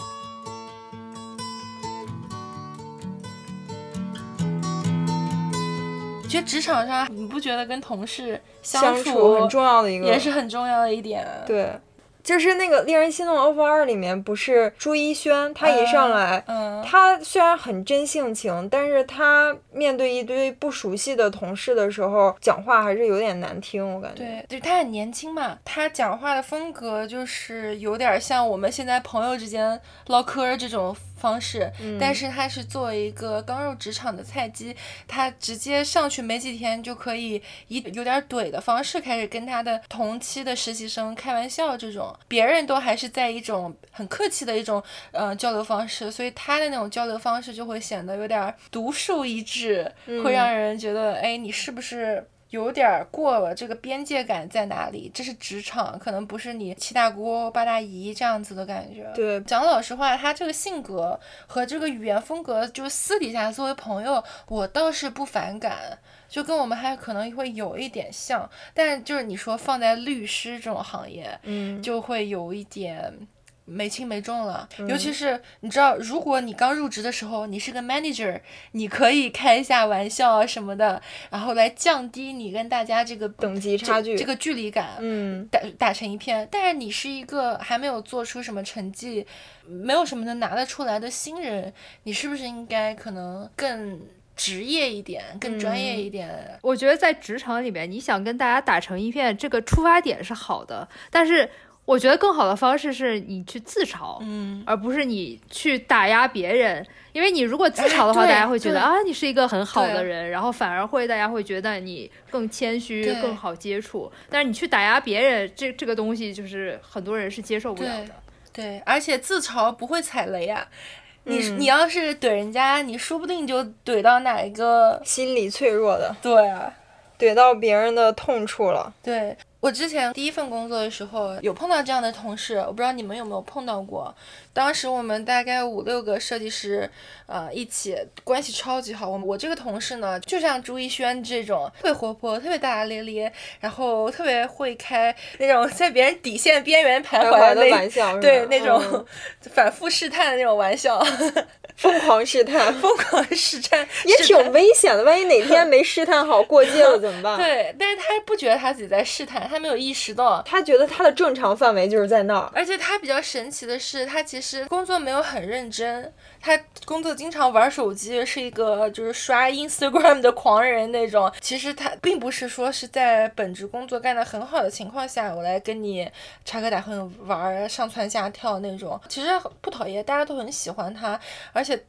觉得职场上，你不觉得跟同事相处处很重要的一个，也是很重要的一点？，对。就是那个令人心动的 offer 二里面，不是朱一轩，他一上来，嗯他虽然很真性情，但是他面对一堆不熟悉的同事的时候，讲话还是有点难听，我感觉。对，就他很年轻嘛，他讲话的风格就是有点像我们现在朋友之间唠嗑这种。方式，但是他是作为一个刚入职场的菜鸡，他直接上去没几天就可以以有点怼的方式开始跟他的同期的实习生开玩笑，这种。别人都还是在一种很客气的一种呃交流方式，所以他的那种交流方式就会显得有点独树一帜，会让人觉得哎，你是不是？有点过了，这个边界感在哪里？这是职场，可能不是你七大姑八大姨这样子的感觉。对，讲老实话，他这个性格和这个语言风格，就私底下作为朋友，我倒是不反感，就跟我们还可能会有一点像。但就是你说放在律师这种行业，嗯，就会有一点。没轻没重了，尤其是你知道，如果你刚入职的时候，你是个 manager，你可以开一下玩笑啊什么的，然后来降低你跟大家这个等级差距、这个距离感，嗯，打打成一片。但是你是一个还没有做出什么成绩，没有什么能拿得出来的新人，你是不是应该可能更职业一点、更专业一点？我觉得在职场里面，你想跟大家打成一片，这个出发点是好的，但是。我觉得更好的方式是你去自嘲，嗯，而不是你去打压别人。因为你如果自嘲的话，大家会觉得啊，你是一个很好的人，然后反而会大家会觉得你更谦虚，更好接触。但是你去打压别人，这这个东西就是很多人是接受不了的。对，而且自嘲不会踩雷啊。你你要是怼人家，你说不定就怼到哪一个心理脆弱的，对啊，怼到别人的痛处了。对。我之前第一份工作的时候有碰到这样的同事，我不知道你们有没有碰到过。当时我们大概五六个设计师，呃，一起关系超级好。我我这个同事呢，就像朱一轩这种，特别活泼，特别大大咧咧，然后特别会开那种在别人底线边缘徘徊的玩笑，对那种 反复试探的那种玩笑。疯狂试探，疯狂试探也挺危险的。万一哪天没试探好，过界了怎么办？对，但是他不觉得他自己在试探，他没有意识到，他觉得他的正常范围就是在那儿。而且他比较神奇的是，他其实工作没有很认真，他工作经常玩手机，是一个就是刷 Instagram 的狂人那种。其实他并不是说是在本职工作干得很好的情况下，我来跟你插科打诨玩上蹿下跳那种。其实不讨厌，大家都很喜欢他，而且。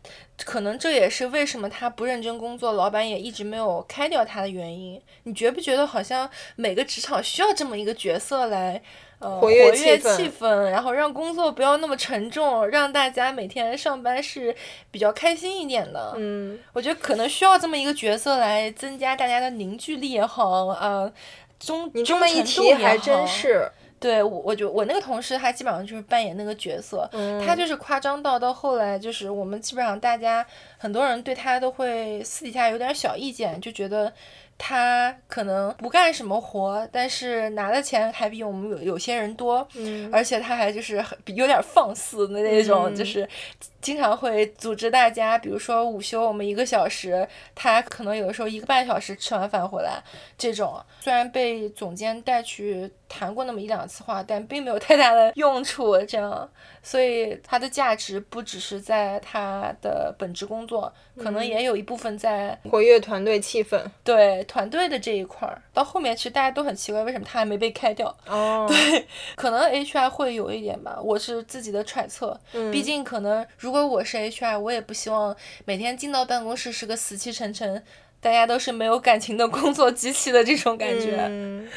可能这也是为什么他不认真工作，老板也一直没有开掉他的原因。你觉不觉得好像每个职场需要这么一个角色来，呃，活跃气氛，然后让工作不要那么沉重，让大家每天上班是比较开心一点的。嗯，我觉得可能需要这么一个角色来增加大家的凝聚力也好，呃，忠忠诚度也好。对我，我就我那个同事，他基本上就是扮演那个角色，他就是夸张到到后来，就是我们基本上大家很多人对他都会私底下有点小意见，就觉得他可能不干什么活，但是拿的钱还比我们有有些人多，而且他还就是有点放肆的那种，就是。经常会组织大家，比如说午休我们一个小时，他可能有的时候一个半小时吃完饭回来。这种虽然被总监带去谈过那么一两次话，但并没有太大的用处。这样，所以它的价值不只是在它的本职工作，可能也有一部分在活跃团队气氛。对团队的这一块儿，到后面其实大家都很奇怪，为什么他还没被开掉？哦，对，可能 HR 会有一点吧，我是自己的揣测。嗯，毕竟可能如如果我是 HR，我也不希望每天进到办公室是个死气沉沉，大家都是没有感情的工作机器的这种感觉。嗯，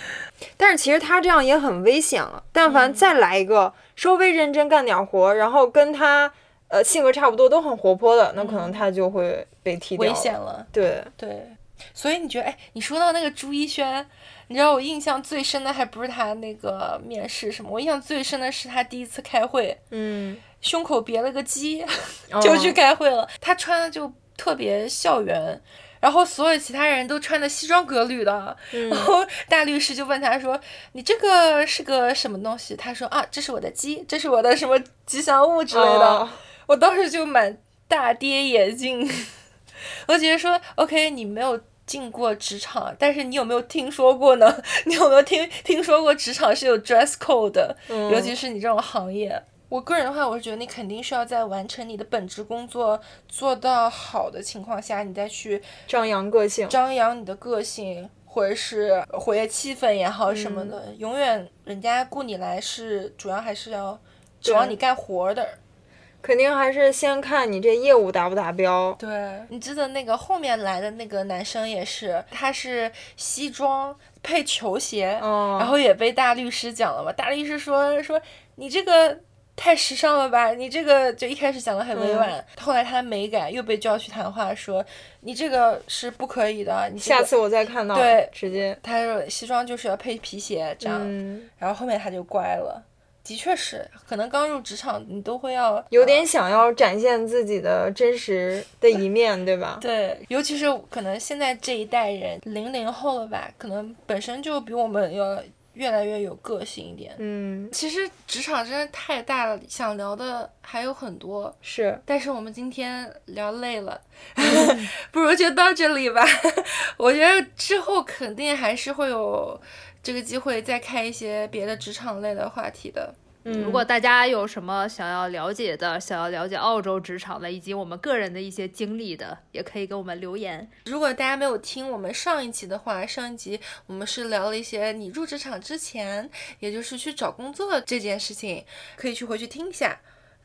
但是其实他这样也很危险了。但凡再来一个稍微认真干点活，然后跟他呃性格差不多，都很活泼的，那可能他就会被踢掉。危险了。对对，所以你觉得，哎，你说到那个朱一轩，你知道我印象最深的还不是他那个面试什么，我印象最深的是他第一次开会。嗯。胸口别了个鸡，就去开会了。他穿的就特别校园，然后所有其他人都穿的西装革履的。然后大律师就问他说：“你这个是个什么东西？”他说：“啊，这是我的鸡，这是我的什么吉祥物之类的。”我当时就满大跌眼镜，我觉得说：“OK，你没有。”进过职场，但是你有没有听说过呢？你有没有听听说过职场是有 dress code 的？尤其是你这种行业。我个人的话，我是觉得你肯定是要在完成你的本职工作做到好的情况下，你再去张扬个性，张扬你的个性，或者是活跃气氛也好什么的。永远人家雇你来是主要还是要指望你干活的。肯定还是先看你这业务达不达标。对，你记得那个后面来的那个男生也是，他是西装配球鞋，然后也被大律师讲了嘛。大律师说说你这个太时尚了吧，你这个就一开始讲的很委婉，后来他没改，又被叫去谈话，说你这个是不可以的。你下次我再看到，对，直接他说西装就是要配皮鞋这样，然后后面他就乖了。的确是，可能刚入职场，你都会要有点想要展现自己的真实的一面，对吧？对，尤其是可能现在这一代人，零零后了吧，可能本身就比我们要越来越有个性一点。嗯，其实职场真的太大了，想聊的还有很多。是，但是我们今天聊累了，不如就到这里吧。我觉得之后肯定还是会有。这个机会再开一些别的职场类的话题的。嗯，如果大家有什么想要了解的，想要了解澳洲职场的，以及我们个人的一些经历的，也可以给我们留言。如果大家没有听我们上一集的话，上一集我们是聊了一些你入职场之前，也就是去找工作这件事情，可以去回去听一下。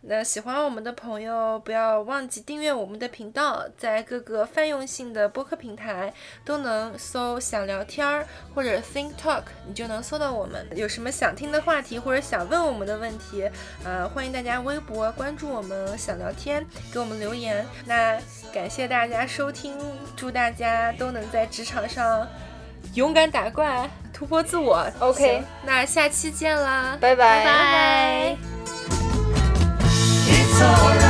那喜欢我们的朋友，不要忘记订阅我们的频道，在各个泛用性的播客平台都能搜“想聊天儿”或者 “think talk”，你就能搜到我们。有什么想听的话题或者想问我们的问题，呃，欢迎大家微博关注我们“想聊天”，给我们留言。那感谢大家收听，祝大家都能在职场上勇敢打怪，突破自我。OK，那下期见啦，拜拜拜。alright.